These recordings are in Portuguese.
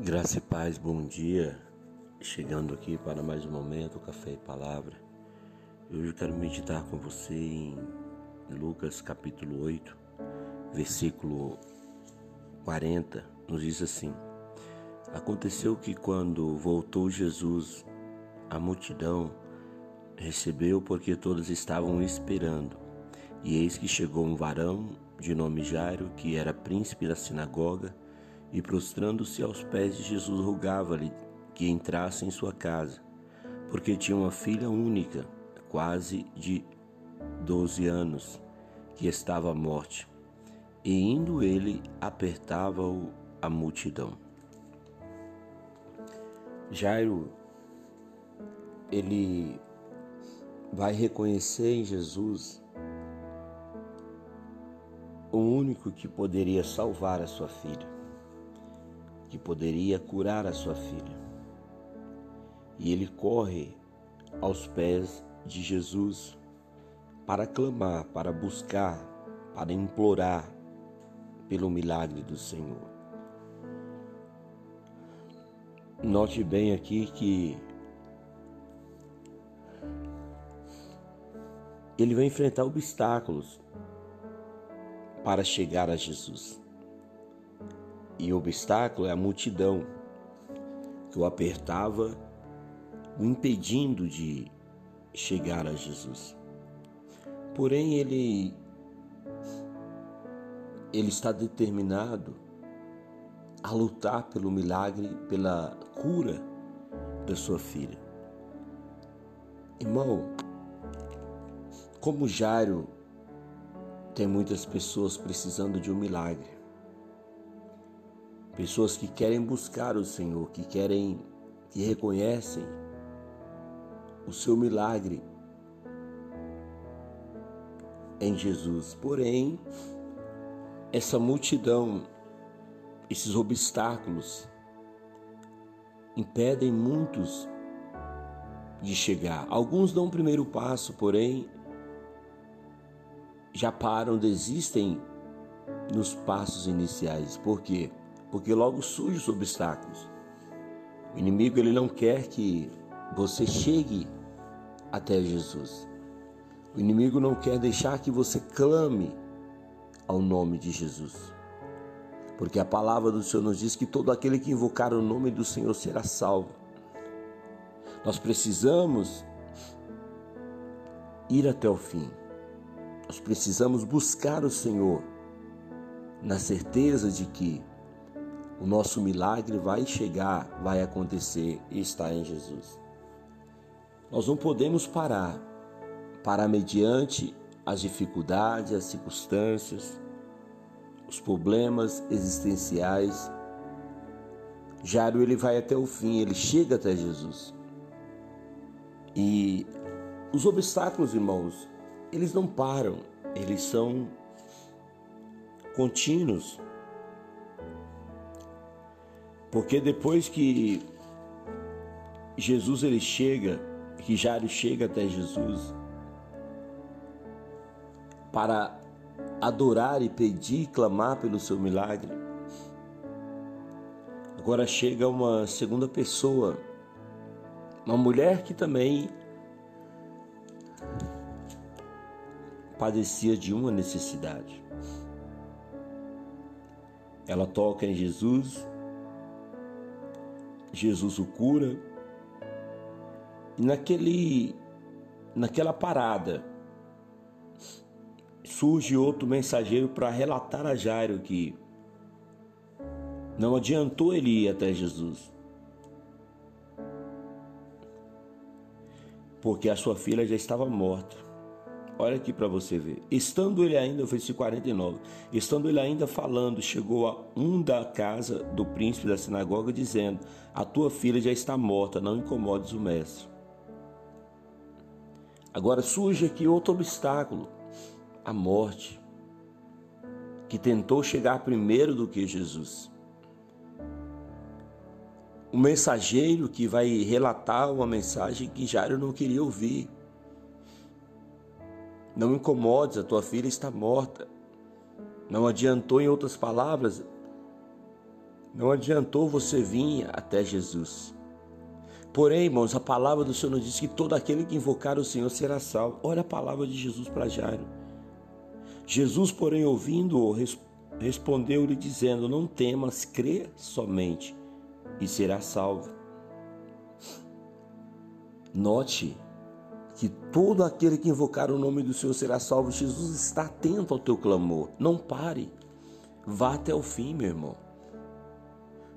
Graça e paz, bom dia. Chegando aqui para mais um momento, Café e Palavra. Hoje quero meditar com você em Lucas capítulo 8, versículo 40. Nos diz assim: Aconteceu que quando voltou Jesus, a multidão recebeu porque todos estavam esperando. E eis que chegou um varão de nome Jairo, que era príncipe da sinagoga, e prostrando-se aos pés de Jesus rogava-lhe que entrasse em sua casa, porque tinha uma filha única, quase de doze anos, que estava à morte. E indo ele, apertava-o a multidão. Jairo, ele vai reconhecer em Jesus o único que poderia salvar a sua filha que poderia curar a sua filha. E ele corre aos pés de Jesus para clamar, para buscar, para implorar pelo milagre do Senhor. Note bem aqui que ele vai enfrentar obstáculos para chegar a Jesus. E o obstáculo é a multidão que o apertava, o impedindo de chegar a Jesus. Porém, ele ele está determinado a lutar pelo milagre, pela cura da sua filha. Irmão, como Jairo, tem muitas pessoas precisando de um milagre. Pessoas que querem buscar o Senhor, que querem, que reconhecem o seu milagre em Jesus. Porém, essa multidão, esses obstáculos, impedem muitos de chegar. Alguns dão o primeiro passo, porém, já param, desistem nos passos iniciais. Por quê? Porque logo surgem os obstáculos. O inimigo ele não quer que você chegue até Jesus. O inimigo não quer deixar que você clame ao nome de Jesus. Porque a palavra do Senhor nos diz que todo aquele que invocar o nome do Senhor será salvo. Nós precisamos ir até o fim. Nós precisamos buscar o Senhor na certeza de que o nosso milagre vai chegar, vai acontecer e está em Jesus. Nós não podemos parar, parar mediante as dificuldades, as circunstâncias, os problemas existenciais. Jairo ele vai até o fim, ele chega até Jesus. E os obstáculos, irmãos, eles não param, eles são contínuos. Porque depois que Jesus ele chega, que Jairo chega até Jesus para adorar e pedir, clamar pelo seu milagre. Agora chega uma segunda pessoa, uma mulher que também padecia de uma necessidade. Ela toca em Jesus Jesus o cura. E naquele, naquela parada, surge outro mensageiro para relatar a Jairo que não adiantou ele ir até Jesus. Porque a sua filha já estava morta. Olha aqui para você ver. Estando ele ainda, versículo 49, estando ele ainda falando, chegou a um da casa do príncipe da sinagoga, dizendo: A tua filha já está morta, não incomodes o mestre. Agora surge aqui outro obstáculo, a morte, que tentou chegar primeiro do que Jesus. O mensageiro que vai relatar uma mensagem que Jairo não queria ouvir. Não incomodes, a tua filha está morta. Não adiantou, em outras palavras, Não adiantou você vir até Jesus. Porém, irmãos, a palavra do Senhor nos diz que todo aquele que invocar o Senhor será salvo. Olha a palavra de Jesus para Jairo. Jesus, porém, ouvindo-o, respondeu-lhe dizendo: Não temas, crê somente e será salvo. Note que todo aquele que invocar o nome do Senhor será salvo. Jesus está atento ao teu clamor. Não pare. Vá até o fim, meu irmão.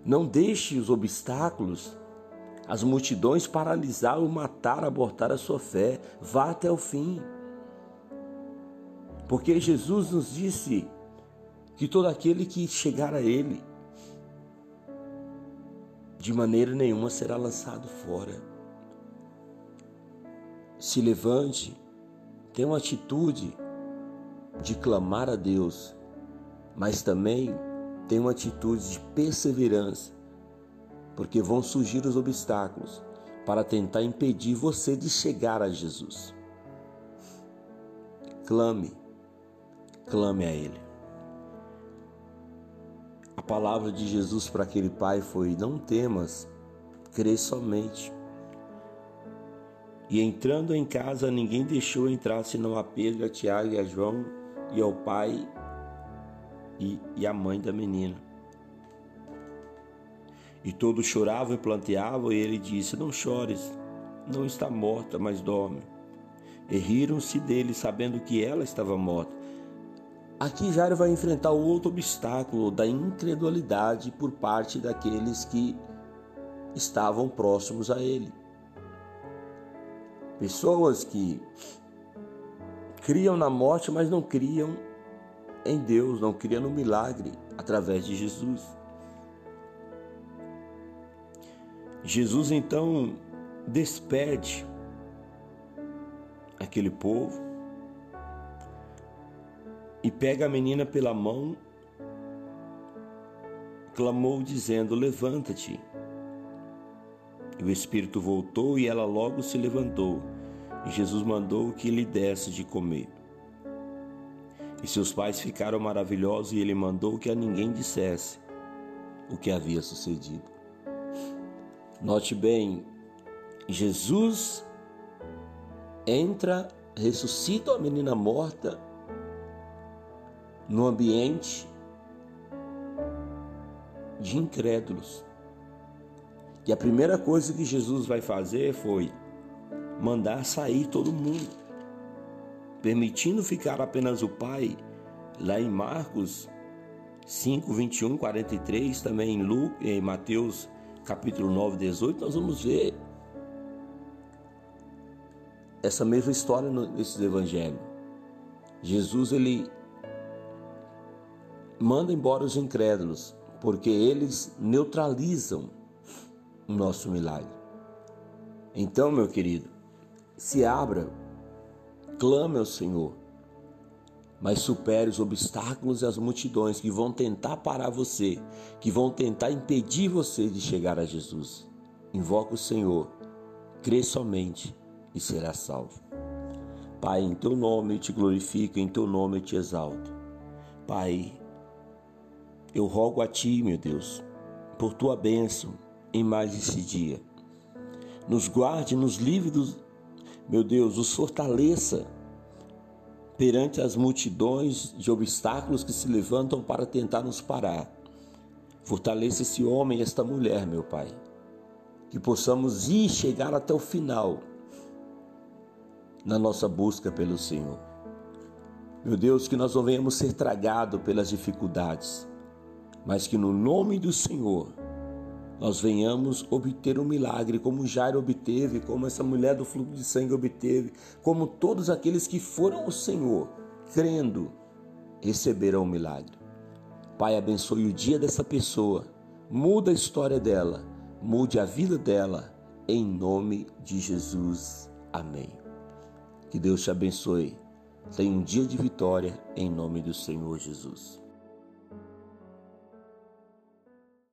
Não deixe os obstáculos, as multidões paralisar ou matar, abortar a sua fé. Vá até o fim. Porque Jesus nos disse que todo aquele que chegar a Ele, de maneira nenhuma será lançado fora. Se levante, tenha uma atitude de clamar a Deus, mas também tenha uma atitude de perseverança, porque vão surgir os obstáculos para tentar impedir você de chegar a Jesus. Clame, clame a Ele. A palavra de Jesus para aquele pai foi: Não temas, crê somente. E entrando em casa, ninguém deixou entrar senão a Pedro, a Tiago e a João e ao pai e, e a mãe da menina. E todos choravam e planteavam, e ele disse: Não chores, não está morta, mas dorme. E riram-se dele, sabendo que ela estava morta. Aqui Jairo vai enfrentar o outro obstáculo da incredulidade por parte daqueles que estavam próximos a ele. Pessoas que criam na morte, mas não criam em Deus, não criam no milagre através de Jesus. Jesus então despede aquele povo e pega a menina pela mão, clamou dizendo: Levanta-te. E o espírito voltou e ela logo se levantou. E Jesus mandou que lhe desse de comer. E seus pais ficaram maravilhosos e ele mandou que a ninguém dissesse o que havia sucedido. Note bem, Jesus entra, ressuscita a menina morta no ambiente de incrédulos. E a primeira coisa que Jesus vai fazer foi mandar sair todo mundo, permitindo ficar apenas o Pai. Lá em Marcos 5, 21, 43, também em, Lu, em Mateus capítulo 9, 18, nós vamos ver essa mesma história nesses evangelhos. Jesus ele manda embora os incrédulos, porque eles neutralizam o nosso milagre. Então, meu querido, se abra, clame ao Senhor, mas supere os obstáculos e as multidões que vão tentar parar você, que vão tentar impedir você de chegar a Jesus. Invoca o Senhor, crê somente e será salvo. Pai, em teu nome eu te glorifico, em teu nome eu te exalto. Pai, eu rogo a ti, meu Deus, por tua bênção, em mais esse dia. Nos guarde, nos livre dos, meu Deus, os fortaleça perante as multidões de obstáculos que se levantam para tentar nos parar. Fortaleça esse homem e esta mulher, meu Pai. Que possamos ir chegar até o final na nossa busca pelo Senhor. Meu Deus, que nós não venhamos ser tragados pelas dificuldades, mas que no nome do Senhor nós venhamos obter um milagre, como Jairo obteve, como essa mulher do fluxo de sangue obteve, como todos aqueles que foram ao Senhor, crendo, receberão o milagre. Pai, abençoe o dia dessa pessoa, muda a história dela, mude a vida dela, em nome de Jesus. Amém. Que Deus te abençoe. Tenha um dia de vitória em nome do Senhor Jesus.